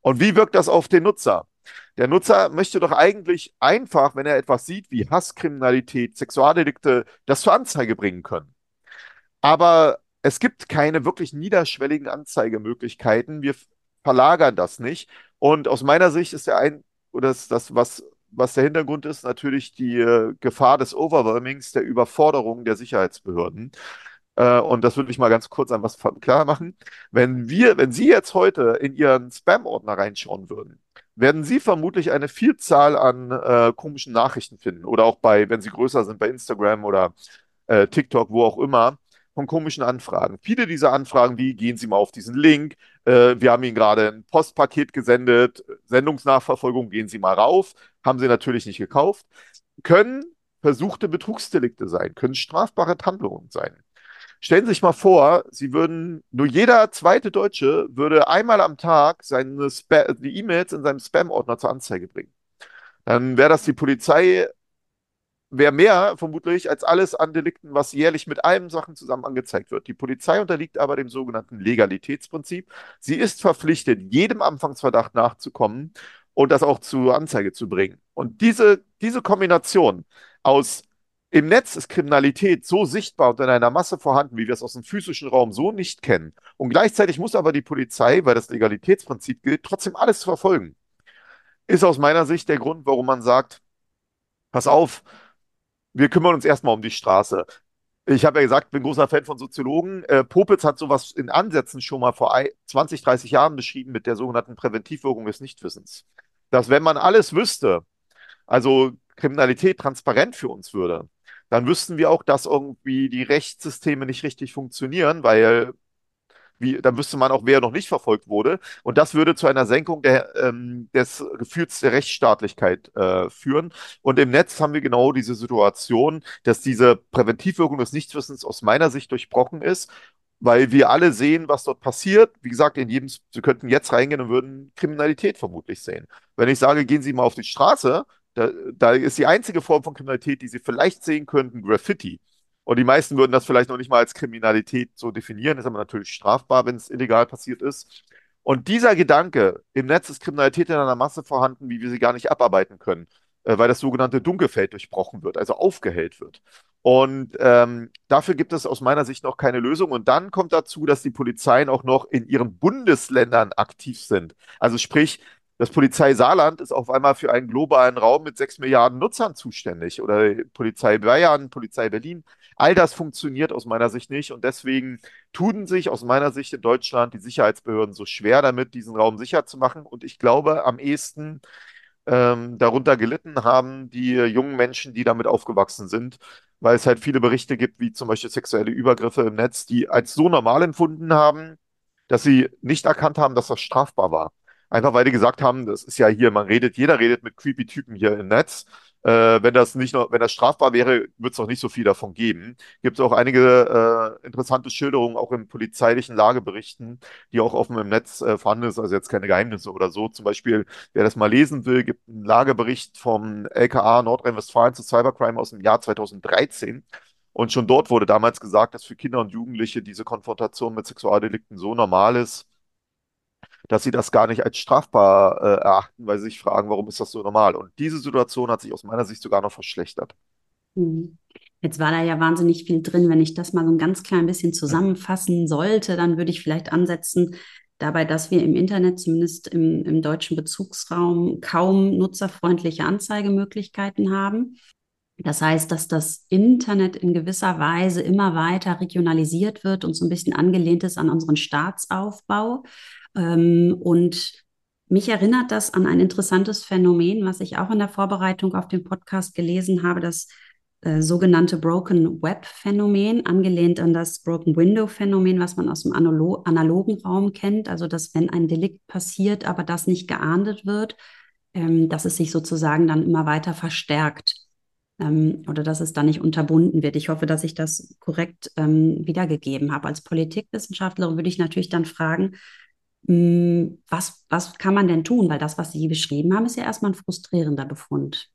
Und wie wirkt das auf den Nutzer? Der Nutzer möchte doch eigentlich einfach, wenn er etwas sieht wie Hasskriminalität, Sexualdelikte, das zur Anzeige bringen können. Aber es gibt keine wirklich niederschwelligen Anzeigemöglichkeiten. Wir verlagern das nicht. Und aus meiner Sicht ist der ein, oder das, das was, was der Hintergrund ist, natürlich die äh, Gefahr des Overwhelmings, der Überforderung der Sicherheitsbehörden. Äh, und das würde ich mal ganz kurz an was klar machen. Wenn wir, wenn Sie jetzt heute in Ihren Spam-Ordner reinschauen würden, werden Sie vermutlich eine Vielzahl an äh, komischen Nachrichten finden. Oder auch bei, wenn Sie größer sind, bei Instagram oder äh, TikTok, wo auch immer von komischen Anfragen. Viele dieser Anfragen, wie gehen Sie mal auf diesen Link, äh, wir haben Ihnen gerade ein Postpaket gesendet, Sendungsnachverfolgung, gehen Sie mal rauf, haben Sie natürlich nicht gekauft, können versuchte Betrugsdelikte sein, können strafbare Handlungen sein. Stellen Sie sich mal vor, Sie würden, nur jeder zweite Deutsche würde einmal am Tag seine die E-Mails in seinem Spam-Ordner zur Anzeige bringen. Dann wäre das die Polizei wäre mehr vermutlich als alles an Delikten, was jährlich mit allen Sachen zusammen angezeigt wird. Die Polizei unterliegt aber dem sogenannten Legalitätsprinzip. Sie ist verpflichtet, jedem Anfangsverdacht nachzukommen und das auch zur Anzeige zu bringen. Und diese, diese Kombination aus im Netz ist Kriminalität so sichtbar und in einer Masse vorhanden, wie wir es aus dem physischen Raum so nicht kennen. Und gleichzeitig muss aber die Polizei, weil das Legalitätsprinzip gilt, trotzdem alles verfolgen. Ist aus meiner Sicht der Grund, warum man sagt, pass auf, wir kümmern uns erstmal um die Straße. Ich habe ja gesagt, bin großer Fan von Soziologen. Äh, Popitz hat sowas in Ansätzen schon mal vor 20, 30 Jahren beschrieben mit der sogenannten Präventivwirkung des Nichtwissens. Dass wenn man alles wüsste, also Kriminalität transparent für uns würde, dann wüssten wir auch, dass irgendwie die Rechtssysteme nicht richtig funktionieren, weil wie, dann wüsste man auch, wer noch nicht verfolgt wurde. Und das würde zu einer Senkung der, ähm, des Gefühls der Rechtsstaatlichkeit äh, führen. Und im Netz haben wir genau diese Situation, dass diese Präventivwirkung des Nichtwissens aus meiner Sicht durchbrochen ist weil wir alle sehen, was dort passiert. Wie gesagt, in jedem, Sie könnten jetzt reingehen und würden Kriminalität vermutlich sehen. Wenn ich sage, gehen Sie mal auf die Straße, da, da ist die einzige Form von Kriminalität, die Sie vielleicht sehen könnten, Graffiti. Und die meisten würden das vielleicht noch nicht mal als Kriminalität so definieren, ist aber natürlich strafbar, wenn es illegal passiert ist. Und dieser Gedanke, im Netz ist Kriminalität in einer Masse vorhanden, wie wir sie gar nicht abarbeiten können, äh, weil das sogenannte Dunkelfeld durchbrochen wird, also aufgehellt wird. Und ähm, dafür gibt es aus meiner Sicht noch keine Lösung. Und dann kommt dazu, dass die Polizeien auch noch in ihren Bundesländern aktiv sind. Also sprich, das Polizei Saarland ist auf einmal für einen globalen Raum mit sechs Milliarden Nutzern zuständig oder Polizei Bayern, Polizei Berlin. All das funktioniert aus meiner Sicht nicht und deswegen tun sich aus meiner Sicht in Deutschland die Sicherheitsbehörden so schwer damit, diesen Raum sicher zu machen. Und ich glaube, am ehesten ähm, darunter gelitten haben die jungen Menschen, die damit aufgewachsen sind, weil es halt viele Berichte gibt, wie zum Beispiel sexuelle Übergriffe im Netz, die als so normal empfunden haben, dass sie nicht erkannt haben, dass das strafbar war. Einfach weil die gesagt haben, das ist ja hier, man redet, jeder redet mit creepy Typen hier im Netz. Äh, wenn das nicht noch, wenn das strafbar wäre, wird es noch nicht so viel davon geben. Gibt es auch einige äh, interessante Schilderungen, auch in polizeilichen Lageberichten, die auch offen im Netz äh, vorhanden sind, also jetzt keine Geheimnisse oder so. Zum Beispiel, wer das mal lesen will, gibt einen Lagebericht vom LKA Nordrhein-Westfalen zu Cybercrime aus dem Jahr 2013. Und schon dort wurde damals gesagt, dass für Kinder und Jugendliche diese Konfrontation mit Sexualdelikten so normal ist, dass sie das gar nicht als strafbar äh, erachten, weil sie sich fragen, warum ist das so normal? Und diese Situation hat sich aus meiner Sicht sogar noch verschlechtert. Mhm. Jetzt war da ja wahnsinnig viel drin. Wenn ich das mal so ein ganz klein bisschen zusammenfassen sollte, dann würde ich vielleicht ansetzen, dabei, dass wir im Internet, zumindest im, im deutschen Bezugsraum, kaum nutzerfreundliche Anzeigemöglichkeiten haben. Das heißt, dass das Internet in gewisser Weise immer weiter regionalisiert wird und so ein bisschen angelehnt ist an unseren Staatsaufbau. Ähm, und mich erinnert das an ein interessantes Phänomen, was ich auch in der Vorbereitung auf den Podcast gelesen habe, das äh, sogenannte Broken Web Phänomen, angelehnt an das Broken Window Phänomen, was man aus dem Analo analogen Raum kennt. Also, dass wenn ein Delikt passiert, aber das nicht geahndet wird, ähm, dass es sich sozusagen dann immer weiter verstärkt. ähm, oder dass es da nicht unterbunden wird. Ich hoffe, dass ich das korrekt ähm, wiedergegeben habe. Als Politikwissenschaftlerin würde ich natürlich dann fragen, was, was kann man denn tun? Weil das, was Sie beschrieben haben, ist ja erstmal ein frustrierender Befund.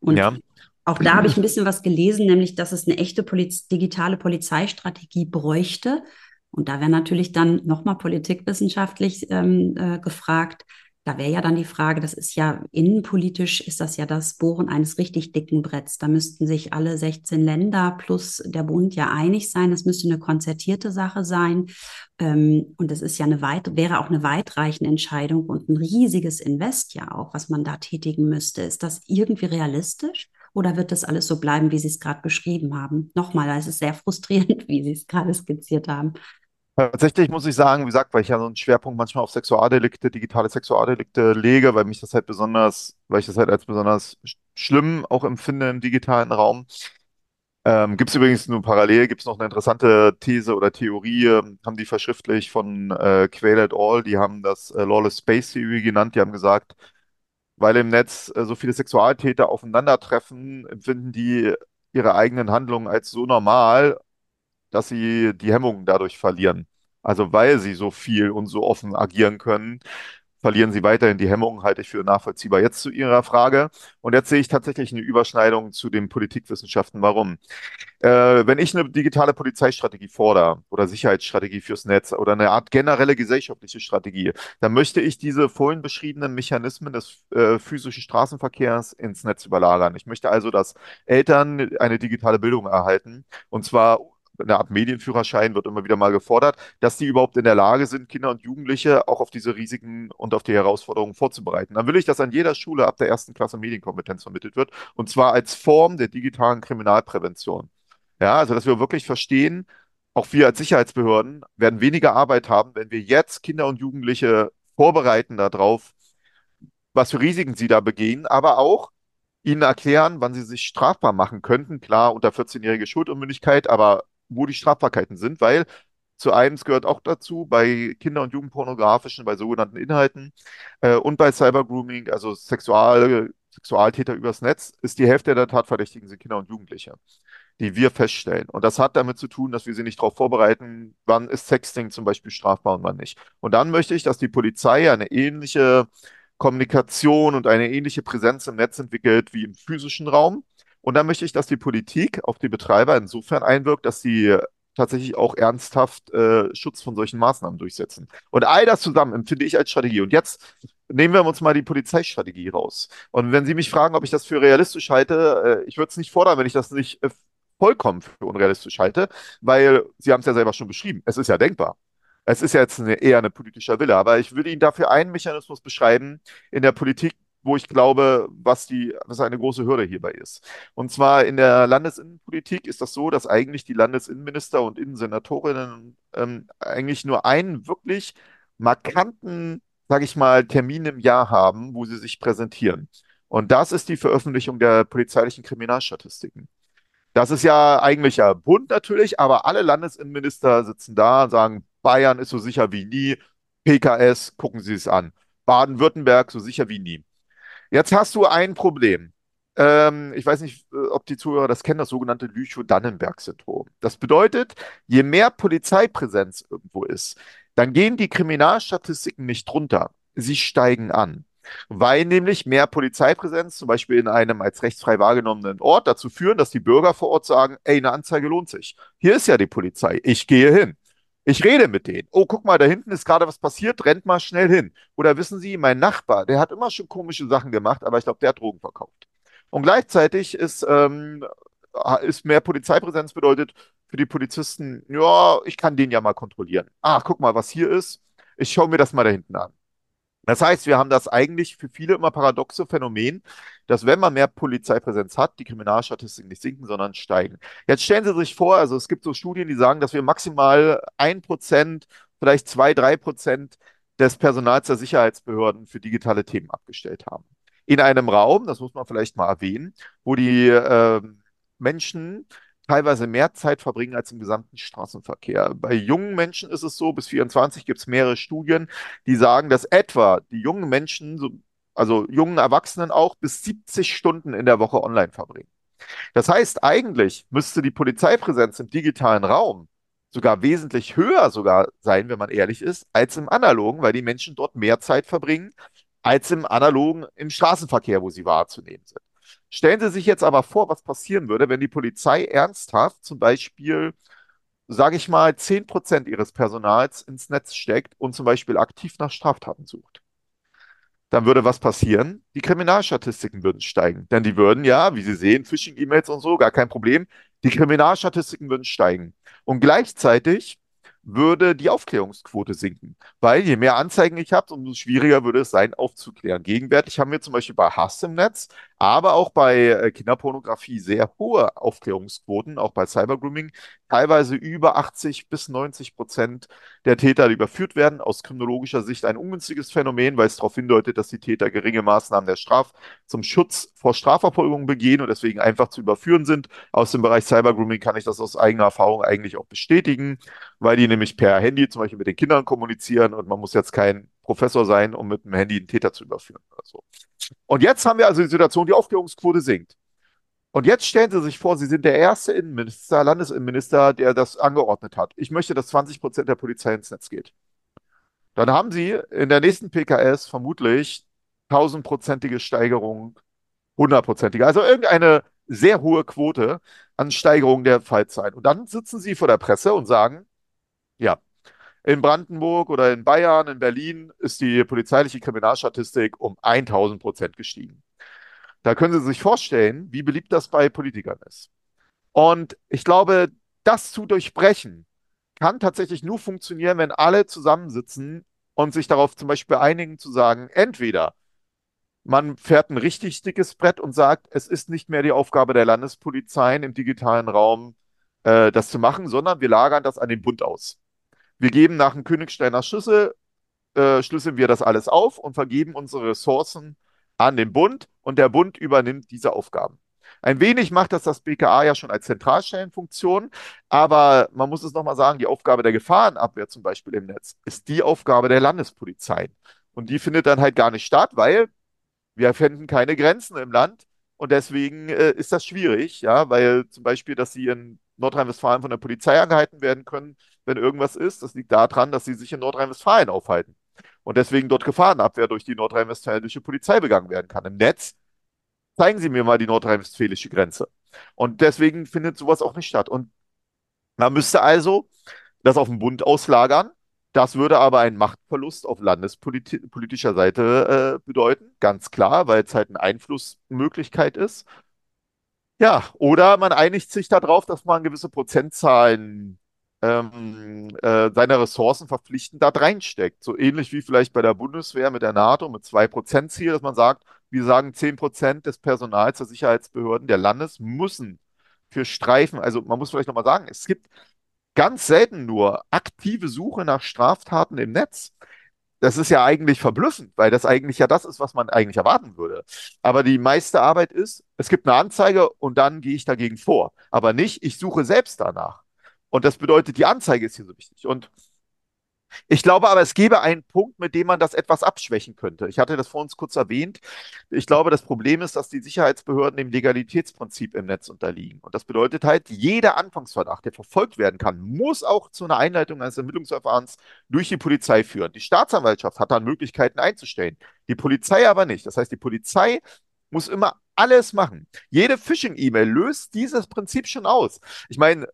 Und ja. auch da habe ich ein bisschen was gelesen, nämlich, dass es eine echte Poliz digitale Polizeistrategie bräuchte. Und da wäre natürlich dann nochmal politikwissenschaftlich ähm, äh, gefragt, da wäre ja dann die Frage, das ist ja innenpolitisch, ist das ja das Bohren eines richtig dicken Bretts. Da müssten sich alle 16 Länder plus der Bund ja einig sein. Das müsste eine konzertierte Sache sein. Ähm, und es ist ja eine weit, wäre auch eine weitreichende Entscheidung und ein riesiges Invest ja auch, was man da tätigen müsste. Ist das irgendwie realistisch? Oder wird das alles so bleiben, wie Sie es gerade beschrieben haben? Nochmal, es ist sehr frustrierend, (laughs) wie Sie es gerade skizziert haben. Tatsächlich muss ich sagen, wie gesagt, weil ich ja so einen Schwerpunkt manchmal auf Sexualdelikte, digitale Sexualdelikte lege, weil mich das halt besonders, weil ich das halt als besonders schlimm auch empfinde im digitalen Raum. Ähm, gibt es übrigens nur parallel, gibt es noch eine interessante These oder Theorie, ähm, haben die verschriftlich von äh, Quayle et al., die haben das äh, Lawless Space Theory genannt, die haben gesagt, weil im Netz äh, so viele Sexualtäter aufeinandertreffen, empfinden die ihre eigenen Handlungen als so normal, dass sie die Hemmungen dadurch verlieren. Also weil sie so viel und so offen agieren können, verlieren sie weiterhin die Hemmungen, halte ich für nachvollziehbar. Jetzt zu Ihrer Frage. Und jetzt sehe ich tatsächlich eine Überschneidung zu den Politikwissenschaften. Warum? Äh, wenn ich eine digitale Polizeistrategie fordere oder Sicherheitsstrategie fürs Netz oder eine Art generelle gesellschaftliche Strategie, dann möchte ich diese vorhin beschriebenen Mechanismen des äh, physischen Straßenverkehrs ins Netz überlagern. Ich möchte also, dass Eltern eine digitale Bildung erhalten und zwar eine Art Medienführerschein wird immer wieder mal gefordert, dass die überhaupt in der Lage sind, Kinder und Jugendliche auch auf diese Risiken und auf die Herausforderungen vorzubereiten. Dann will ich, dass an jeder Schule ab der ersten Klasse Medienkompetenz vermittelt wird und zwar als Form der digitalen Kriminalprävention. Ja, also dass wir wirklich verstehen, auch wir als Sicherheitsbehörden werden weniger Arbeit haben, wenn wir jetzt Kinder und Jugendliche vorbereiten darauf, was für Risiken sie da begehen, aber auch ihnen erklären, wann sie sich strafbar machen könnten. Klar, unter 14-jährige Schuldunmündigkeit, aber wo die Strafbarkeiten sind, weil zu einem gehört auch dazu, bei Kinder- und Jugendpornografischen, bei sogenannten Inhalten äh, und bei Cybergrooming, also Sexual, Sexualtäter übers Netz, ist die Hälfte der Tatverdächtigen sind Kinder und Jugendliche, die wir feststellen. Und das hat damit zu tun, dass wir sie nicht darauf vorbereiten, wann ist Sexting zum Beispiel strafbar und wann nicht. Und dann möchte ich, dass die Polizei eine ähnliche Kommunikation und eine ähnliche Präsenz im Netz entwickelt wie im physischen Raum. Und dann möchte ich, dass die Politik auf die Betreiber insofern einwirkt, dass sie tatsächlich auch ernsthaft äh, Schutz von solchen Maßnahmen durchsetzen. Und all das zusammen empfinde ich als Strategie. Und jetzt nehmen wir uns mal die Polizeistrategie raus. Und wenn Sie mich fragen, ob ich das für realistisch halte, äh, ich würde es nicht fordern, wenn ich das nicht äh, vollkommen für unrealistisch halte, weil Sie haben es ja selber schon beschrieben. Es ist ja denkbar. Es ist ja jetzt eine, eher ein politischer Wille, aber ich würde Ihnen dafür einen Mechanismus beschreiben in der Politik, wo ich glaube, was die, was eine große Hürde hierbei ist. Und zwar in der Landesinnenpolitik ist das so, dass eigentlich die Landesinnenminister und Innensenatorinnen ähm, eigentlich nur einen wirklich markanten, sage ich mal, Termin im Jahr haben, wo sie sich präsentieren. Und das ist die Veröffentlichung der polizeilichen Kriminalstatistiken. Das ist ja eigentlich ja bunt natürlich, aber alle Landesinnenminister sitzen da und sagen, Bayern ist so sicher wie nie, PKS, gucken Sie es an. Baden-Württemberg so sicher wie nie. Jetzt hast du ein Problem. Ähm, ich weiß nicht, äh, ob die Zuhörer das kennen, das sogenannte Lüchow-Dannenberg-Syndrom. Das bedeutet, je mehr Polizeipräsenz irgendwo ist, dann gehen die Kriminalstatistiken nicht runter. Sie steigen an. Weil nämlich mehr Polizeipräsenz, zum Beispiel in einem als rechtsfrei wahrgenommenen Ort, dazu führen, dass die Bürger vor Ort sagen, ey, eine Anzeige lohnt sich. Hier ist ja die Polizei, ich gehe hin. Ich rede mit denen. Oh, guck mal, da hinten ist gerade was passiert, rennt mal schnell hin. Oder wissen Sie, mein Nachbar, der hat immer schon komische Sachen gemacht, aber ich glaube, der hat Drogen verkauft. Und gleichzeitig ist, ähm, ist mehr Polizeipräsenz bedeutet für die Polizisten, ja, ich kann den ja mal kontrollieren. Ach, guck mal, was hier ist. Ich schaue mir das mal da hinten an. Das heißt, wir haben das eigentlich für viele immer paradoxe Phänomen, dass wenn man mehr Polizeipräsenz hat, die Kriminalstatistiken nicht sinken, sondern steigen. Jetzt stellen Sie sich vor, also es gibt so Studien, die sagen, dass wir maximal ein Prozent, vielleicht zwei, drei Prozent des Personals der Sicherheitsbehörden für digitale Themen abgestellt haben. In einem Raum, das muss man vielleicht mal erwähnen, wo die äh, Menschen teilweise mehr Zeit verbringen als im gesamten Straßenverkehr. Bei jungen Menschen ist es so, bis 24 gibt es mehrere Studien, die sagen, dass etwa die jungen Menschen, also jungen Erwachsenen auch, bis 70 Stunden in der Woche online verbringen. Das heißt, eigentlich müsste die Polizeipräsenz im digitalen Raum sogar wesentlich höher sogar sein, wenn man ehrlich ist, als im analogen, weil die Menschen dort mehr Zeit verbringen als im analogen im Straßenverkehr, wo sie wahrzunehmen sind. Stellen Sie sich jetzt aber vor, was passieren würde, wenn die Polizei ernsthaft zum Beispiel, sage ich mal, 10% ihres Personals ins Netz steckt und zum Beispiel aktiv nach Straftaten sucht dann würde was passieren? Die Kriminalstatistiken würden steigen. Denn die würden ja, wie Sie sehen, Phishing-E-Mails und so, gar kein Problem. Die Kriminalstatistiken würden steigen. Und gleichzeitig würde die Aufklärungsquote sinken. Weil je mehr Anzeigen ich habe, umso schwieriger würde es sein, aufzuklären. Gegenwärtig haben wir zum Beispiel bei Hass im Netz, aber auch bei äh, Kinderpornografie sehr hohe Aufklärungsquoten, auch bei Cybergrooming, teilweise über 80 bis 90 Prozent der Täter, die überführt werden. Aus kriminologischer Sicht ein ungünstiges Phänomen, weil es darauf hindeutet, dass die Täter geringe Maßnahmen der Straf zum Schutz vor Strafverfolgung begehen und deswegen einfach zu überführen sind. Aus dem Bereich Cybergrooming kann ich das aus eigener Erfahrung eigentlich auch bestätigen, weil die nämlich per Handy zum Beispiel mit den Kindern kommunizieren und man muss jetzt kein Professor sein, um mit dem Handy einen Täter zu überführen. Also. Und jetzt haben wir also die Situation, die Aufklärungsquote sinkt. Und jetzt stellen Sie sich vor, Sie sind der erste Innenminister, Landesinnenminister, der das angeordnet hat. Ich möchte, dass 20 Prozent der Polizei ins Netz geht. Dann haben Sie in der nächsten PKS vermutlich tausendprozentige Steigerung, hundertprozentige, also irgendeine sehr hohe Quote an Steigerung der Fallzeit. Und dann sitzen Sie vor der Presse und sagen, ja, in Brandenburg oder in Bayern, in Berlin ist die polizeiliche Kriminalstatistik um 1000 Prozent gestiegen. Da können Sie sich vorstellen, wie beliebt das bei Politikern ist. Und ich glaube, das zu durchbrechen kann tatsächlich nur funktionieren, wenn alle zusammensitzen und sich darauf zum Beispiel einigen zu sagen, entweder man fährt ein richtig dickes Brett und sagt, es ist nicht mehr die Aufgabe der Landespolizeien im digitalen Raum, äh, das zu machen, sondern wir lagern das an den Bund aus. Wir geben nach dem Königsteiner Schlüssel, äh, schlüsseln wir das alles auf und vergeben unsere Ressourcen an den Bund und der Bund übernimmt diese Aufgaben. Ein wenig macht das das BKA ja schon als Zentralstellenfunktion, aber man muss es nochmal sagen, die Aufgabe der Gefahrenabwehr zum Beispiel im Netz ist die Aufgabe der Landespolizeien. Und die findet dann halt gar nicht statt, weil wir finden keine Grenzen im Land und deswegen äh, ist das schwierig, ja, weil zum Beispiel, dass sie in Nordrhein-Westfalen von der Polizei angehalten werden können, wenn irgendwas ist. Das liegt daran, dass sie sich in Nordrhein-Westfalen aufhalten. Und deswegen dort Gefahrenabwehr durch die nordrhein-westfälische Polizei begangen werden kann. Im Netz zeigen Sie mir mal die nordrhein-westfälische Grenze. Und deswegen findet sowas auch nicht statt. Und man müsste also das auf den Bund auslagern. Das würde aber einen Machtverlust auf landespolitischer Seite äh, bedeuten, ganz klar, weil es halt eine Einflussmöglichkeit ist. Ja, oder man einigt sich darauf, dass man gewisse Prozentzahlen ähm, äh, seine Ressourcen verpflichtend da reinsteckt. So ähnlich wie vielleicht bei der Bundeswehr mit der NATO mit 2% Ziel, dass man sagt, wir sagen 10% des Personals der Sicherheitsbehörden der Landes müssen für Streifen, also man muss vielleicht nochmal sagen, es gibt ganz selten nur aktive Suche nach Straftaten im Netz. Das ist ja eigentlich verblüffend, weil das eigentlich ja das ist, was man eigentlich erwarten würde. Aber die meiste Arbeit ist, es gibt eine Anzeige und dann gehe ich dagegen vor. Aber nicht, ich suche selbst danach. Und das bedeutet, die Anzeige ist hier so wichtig. Und ich glaube aber, es gäbe einen Punkt, mit dem man das etwas abschwächen könnte. Ich hatte das vor uns kurz erwähnt. Ich glaube, das Problem ist, dass die Sicherheitsbehörden dem Legalitätsprinzip im Netz unterliegen. Und das bedeutet halt, jeder Anfangsverdacht, der verfolgt werden kann, muss auch zu einer Einleitung eines Ermittlungsverfahrens durch die Polizei führen. Die Staatsanwaltschaft hat dann Möglichkeiten einzustellen, die Polizei aber nicht. Das heißt, die Polizei muss immer alles machen. Jede Phishing-E-Mail löst dieses Prinzip schon aus. Ich meine,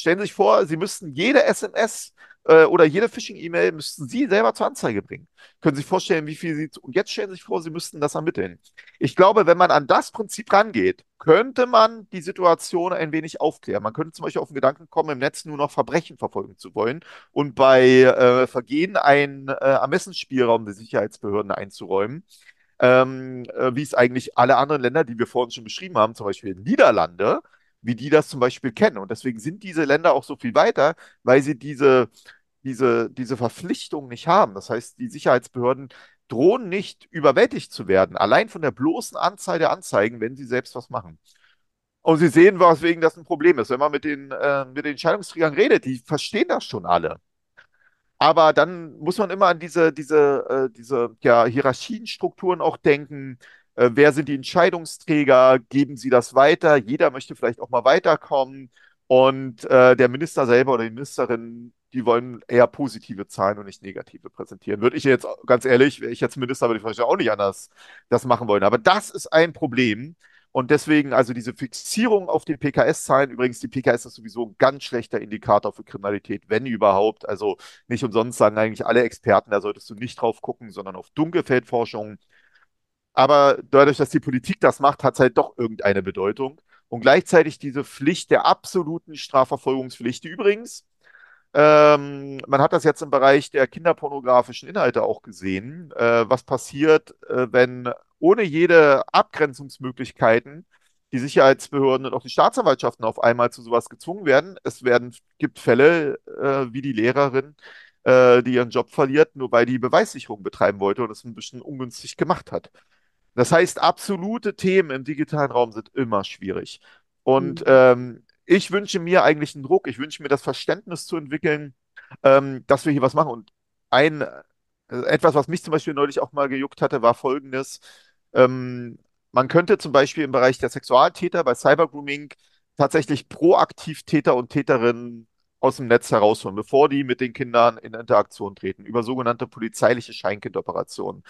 stellen Sie sich vor, Sie müssten jede SMS äh, oder jede Phishing-E-Mail müssten Sie selber zur Anzeige bringen. Können Sie sich vorstellen, wie viel Sie. Und jetzt stellen Sie sich vor, Sie müssten das ermitteln. Ich glaube, wenn man an das Prinzip rangeht, könnte man die Situation ein wenig aufklären. Man könnte zum Beispiel auf den Gedanken kommen, im Netz nur noch Verbrechen verfolgen zu wollen und bei äh, Vergehen einen äh, Ermessensspielraum der Sicherheitsbehörden einzuräumen. Ähm, äh, wie es eigentlich alle anderen Länder, die wir vorhin schon beschrieben haben, zum Beispiel Niederlande, wie die das zum Beispiel kennen. Und deswegen sind diese Länder auch so viel weiter, weil sie diese, diese, diese Verpflichtung nicht haben. Das heißt, die Sicherheitsbehörden drohen nicht überwältigt zu werden, allein von der bloßen Anzahl der Anzeigen, wenn sie selbst was machen. Und Sie sehen, weswegen das ein Problem ist. Wenn man mit den, äh, mit den Entscheidungsträgern redet, die verstehen das schon alle. Aber dann muss man immer an diese, diese, äh, diese ja, Hierarchienstrukturen auch denken. Äh, wer sind die Entscheidungsträger? Geben sie das weiter? Jeder möchte vielleicht auch mal weiterkommen. Und äh, der Minister selber oder die Ministerin, die wollen eher positive Zahlen und nicht negative präsentieren. Würde ich jetzt, ganz ehrlich, wäre ich jetzt Minister, würde ich wahrscheinlich auch nicht anders das machen wollen. Aber das ist ein Problem. Und deswegen, also diese Fixierung auf die PKS-Zahlen, übrigens, die PKS ist sowieso ein ganz schlechter Indikator für Kriminalität, wenn überhaupt. Also nicht umsonst sagen eigentlich alle Experten, da solltest du nicht drauf gucken, sondern auf Dunkelfeldforschung. Aber dadurch, dass die Politik das macht, hat es halt doch irgendeine Bedeutung. Und gleichzeitig diese Pflicht der absoluten Strafverfolgungspflicht, die übrigens ähm, man hat das jetzt im Bereich der kinderpornografischen Inhalte auch gesehen, äh, was passiert, äh, wenn ohne jede Abgrenzungsmöglichkeiten die Sicherheitsbehörden und auch die Staatsanwaltschaften auf einmal zu sowas gezwungen werden. Es werden, gibt Fälle äh, wie die Lehrerin, äh, die ihren Job verliert, nur weil die Beweissicherung betreiben wollte und es ein bisschen ungünstig gemacht hat. Das heißt, absolute Themen im digitalen Raum sind immer schwierig. Und mhm. ähm, ich wünsche mir eigentlich einen Druck, ich wünsche mir das Verständnis zu entwickeln, ähm, dass wir hier was machen. Und ein, äh, etwas, was mich zum Beispiel neulich auch mal gejuckt hatte, war folgendes. Ähm, man könnte zum Beispiel im Bereich der Sexualtäter bei Cybergrooming tatsächlich proaktiv Täter und Täterinnen aus dem Netz herausholen, bevor die mit den Kindern in Interaktion treten, über sogenannte polizeiliche Scheinkindoperationen.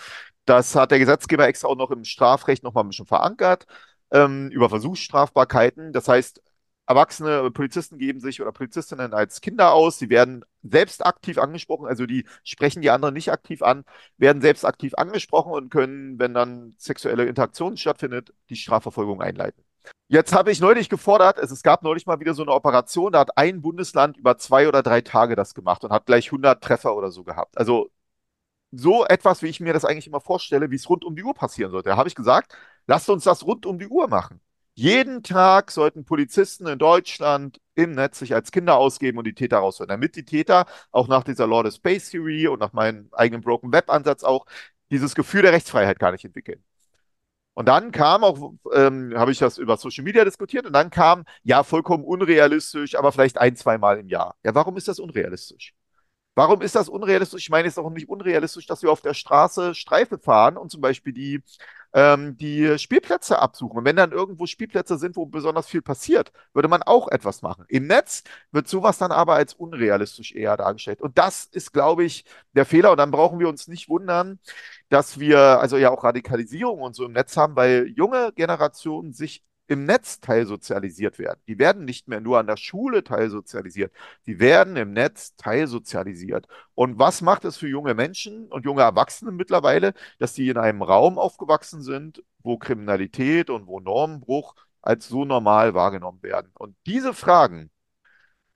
Das hat der Gesetzgeber extra auch noch im Strafrecht noch mal ein bisschen verankert, ähm, über Versuchsstrafbarkeiten. Das heißt, erwachsene Polizisten geben sich oder Polizistinnen als Kinder aus. Sie werden selbst aktiv angesprochen, also die sprechen die anderen nicht aktiv an, werden selbst aktiv angesprochen und können, wenn dann sexuelle Interaktion stattfindet, die Strafverfolgung einleiten. Jetzt habe ich neulich gefordert, es, es gab neulich mal wieder so eine Operation, da hat ein Bundesland über zwei oder drei Tage das gemacht und hat gleich 100 Treffer oder so gehabt. Also so etwas, wie ich mir das eigentlich immer vorstelle, wie es rund um die Uhr passieren sollte. Da habe ich gesagt, lasst uns das rund um die Uhr machen. Jeden Tag sollten Polizisten in Deutschland im Netz sich als Kinder ausgeben und die Täter rausholen, damit die Täter auch nach dieser Law of Space Theory und nach meinem eigenen Broken Web Ansatz auch dieses Gefühl der Rechtsfreiheit gar nicht entwickeln. Und dann kam auch, ähm, habe ich das über Social Media diskutiert und dann kam, ja, vollkommen unrealistisch, aber vielleicht ein, zweimal im Jahr. Ja, warum ist das unrealistisch? Warum ist das unrealistisch? Ich meine, es ist auch nicht unrealistisch, dass wir auf der Straße Streife fahren und zum Beispiel die ähm, die Spielplätze absuchen. Und wenn dann irgendwo Spielplätze sind, wo besonders viel passiert, würde man auch etwas machen. Im Netz wird sowas dann aber als unrealistisch eher dargestellt. Und das ist, glaube ich, der Fehler. Und dann brauchen wir uns nicht wundern, dass wir also ja auch Radikalisierung und so im Netz haben, weil junge Generationen sich im Netz teilsozialisiert werden. Die werden nicht mehr nur an der Schule teilsozialisiert, die werden im Netz teilsozialisiert. Und was macht es für junge Menschen und junge Erwachsene mittlerweile, dass die in einem Raum aufgewachsen sind, wo Kriminalität und wo Normenbruch als so normal wahrgenommen werden? Und diese Fragen,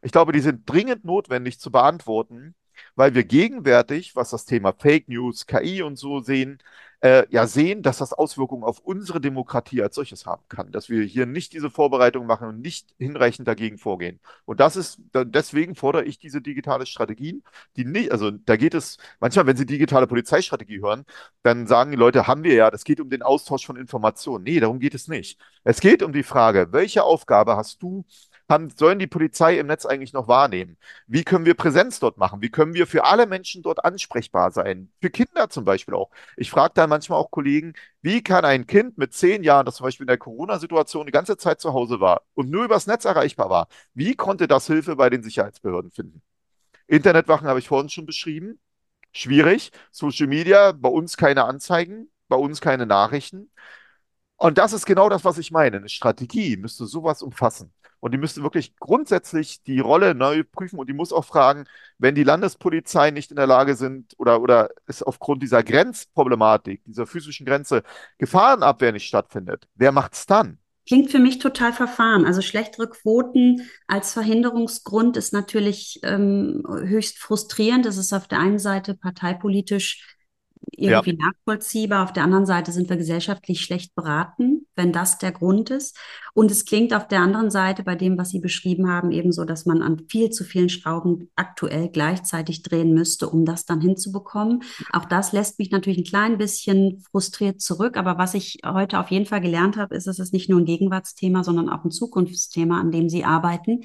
ich glaube, die sind dringend notwendig zu beantworten, weil wir gegenwärtig, was das Thema Fake News, KI und so sehen, äh, ja sehen, dass das Auswirkungen auf unsere Demokratie als solches haben kann, dass wir hier nicht diese Vorbereitung machen und nicht hinreichend dagegen vorgehen. Und das ist, deswegen fordere ich diese digitale Strategien, die nicht, also da geht es, manchmal, wenn Sie digitale Polizeistrategie hören, dann sagen die Leute, haben wir ja, das geht um den Austausch von Informationen. Nee, darum geht es nicht. Es geht um die Frage, welche Aufgabe hast du haben, sollen die Polizei im Netz eigentlich noch wahrnehmen? Wie können wir Präsenz dort machen? Wie können wir für alle Menschen dort ansprechbar sein? Für Kinder zum Beispiel auch. Ich frage dann manchmal auch Kollegen, wie kann ein Kind mit zehn Jahren, das zum Beispiel in der Corona-Situation die ganze Zeit zu Hause war und nur übers Netz erreichbar war, wie konnte das Hilfe bei den Sicherheitsbehörden finden? Internetwachen habe ich vorhin schon beschrieben. Schwierig. Social Media, bei uns keine Anzeigen, bei uns keine Nachrichten. Und das ist genau das, was ich meine. Eine Strategie müsste sowas umfassen. Und die müsste wirklich grundsätzlich die Rolle neu prüfen und die muss auch fragen, wenn die Landespolizei nicht in der Lage sind oder, oder es aufgrund dieser Grenzproblematik, dieser physischen Grenze, Gefahrenabwehr nicht stattfindet, wer macht es dann? Klingt für mich total verfahren. Also schlechtere Quoten als Verhinderungsgrund ist natürlich ähm, höchst frustrierend. Das ist auf der einen Seite parteipolitisch irgendwie ja. nachvollziehbar. Auf der anderen Seite sind wir gesellschaftlich schlecht beraten, wenn das der Grund ist. Und es klingt auf der anderen Seite bei dem, was Sie beschrieben haben, ebenso, dass man an viel zu vielen Schrauben aktuell gleichzeitig drehen müsste, um das dann hinzubekommen. Auch das lässt mich natürlich ein klein bisschen frustriert zurück. Aber was ich heute auf jeden Fall gelernt habe, ist, dass es nicht nur ein Gegenwartsthema, sondern auch ein Zukunftsthema, an dem Sie arbeiten.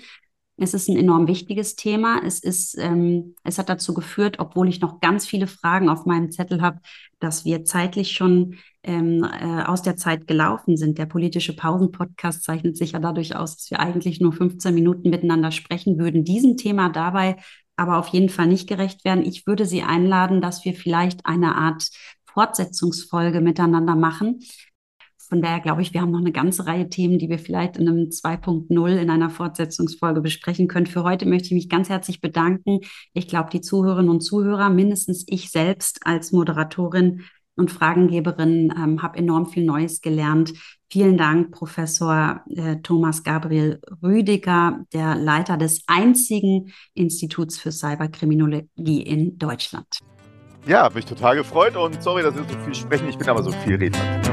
Es ist ein enorm wichtiges Thema. Es ist, ähm, es hat dazu geführt, obwohl ich noch ganz viele Fragen auf meinem Zettel habe, dass wir zeitlich schon ähm, äh, aus der Zeit gelaufen sind. Der politische Pausen-Podcast zeichnet sich ja dadurch aus, dass wir eigentlich nur 15 Minuten miteinander sprechen würden. Diesem Thema dabei aber auf jeden Fall nicht gerecht werden. Ich würde Sie einladen, dass wir vielleicht eine Art Fortsetzungsfolge miteinander machen. Von daher glaube ich, wir haben noch eine ganze Reihe Themen, die wir vielleicht in einem 2.0 in einer Fortsetzungsfolge besprechen können. Für heute möchte ich mich ganz herzlich bedanken. Ich glaube, die Zuhörerinnen und Zuhörer, mindestens ich selbst als Moderatorin und Fragengeberin, ähm, habe enorm viel Neues gelernt. Vielen Dank, Professor äh, Thomas Gabriel Rüdiger, der Leiter des einzigen Instituts für Cyberkriminologie in Deutschland. Ja, habe mich total gefreut und sorry, dass wir so viel sprechen. Ich bin aber so viel Redner.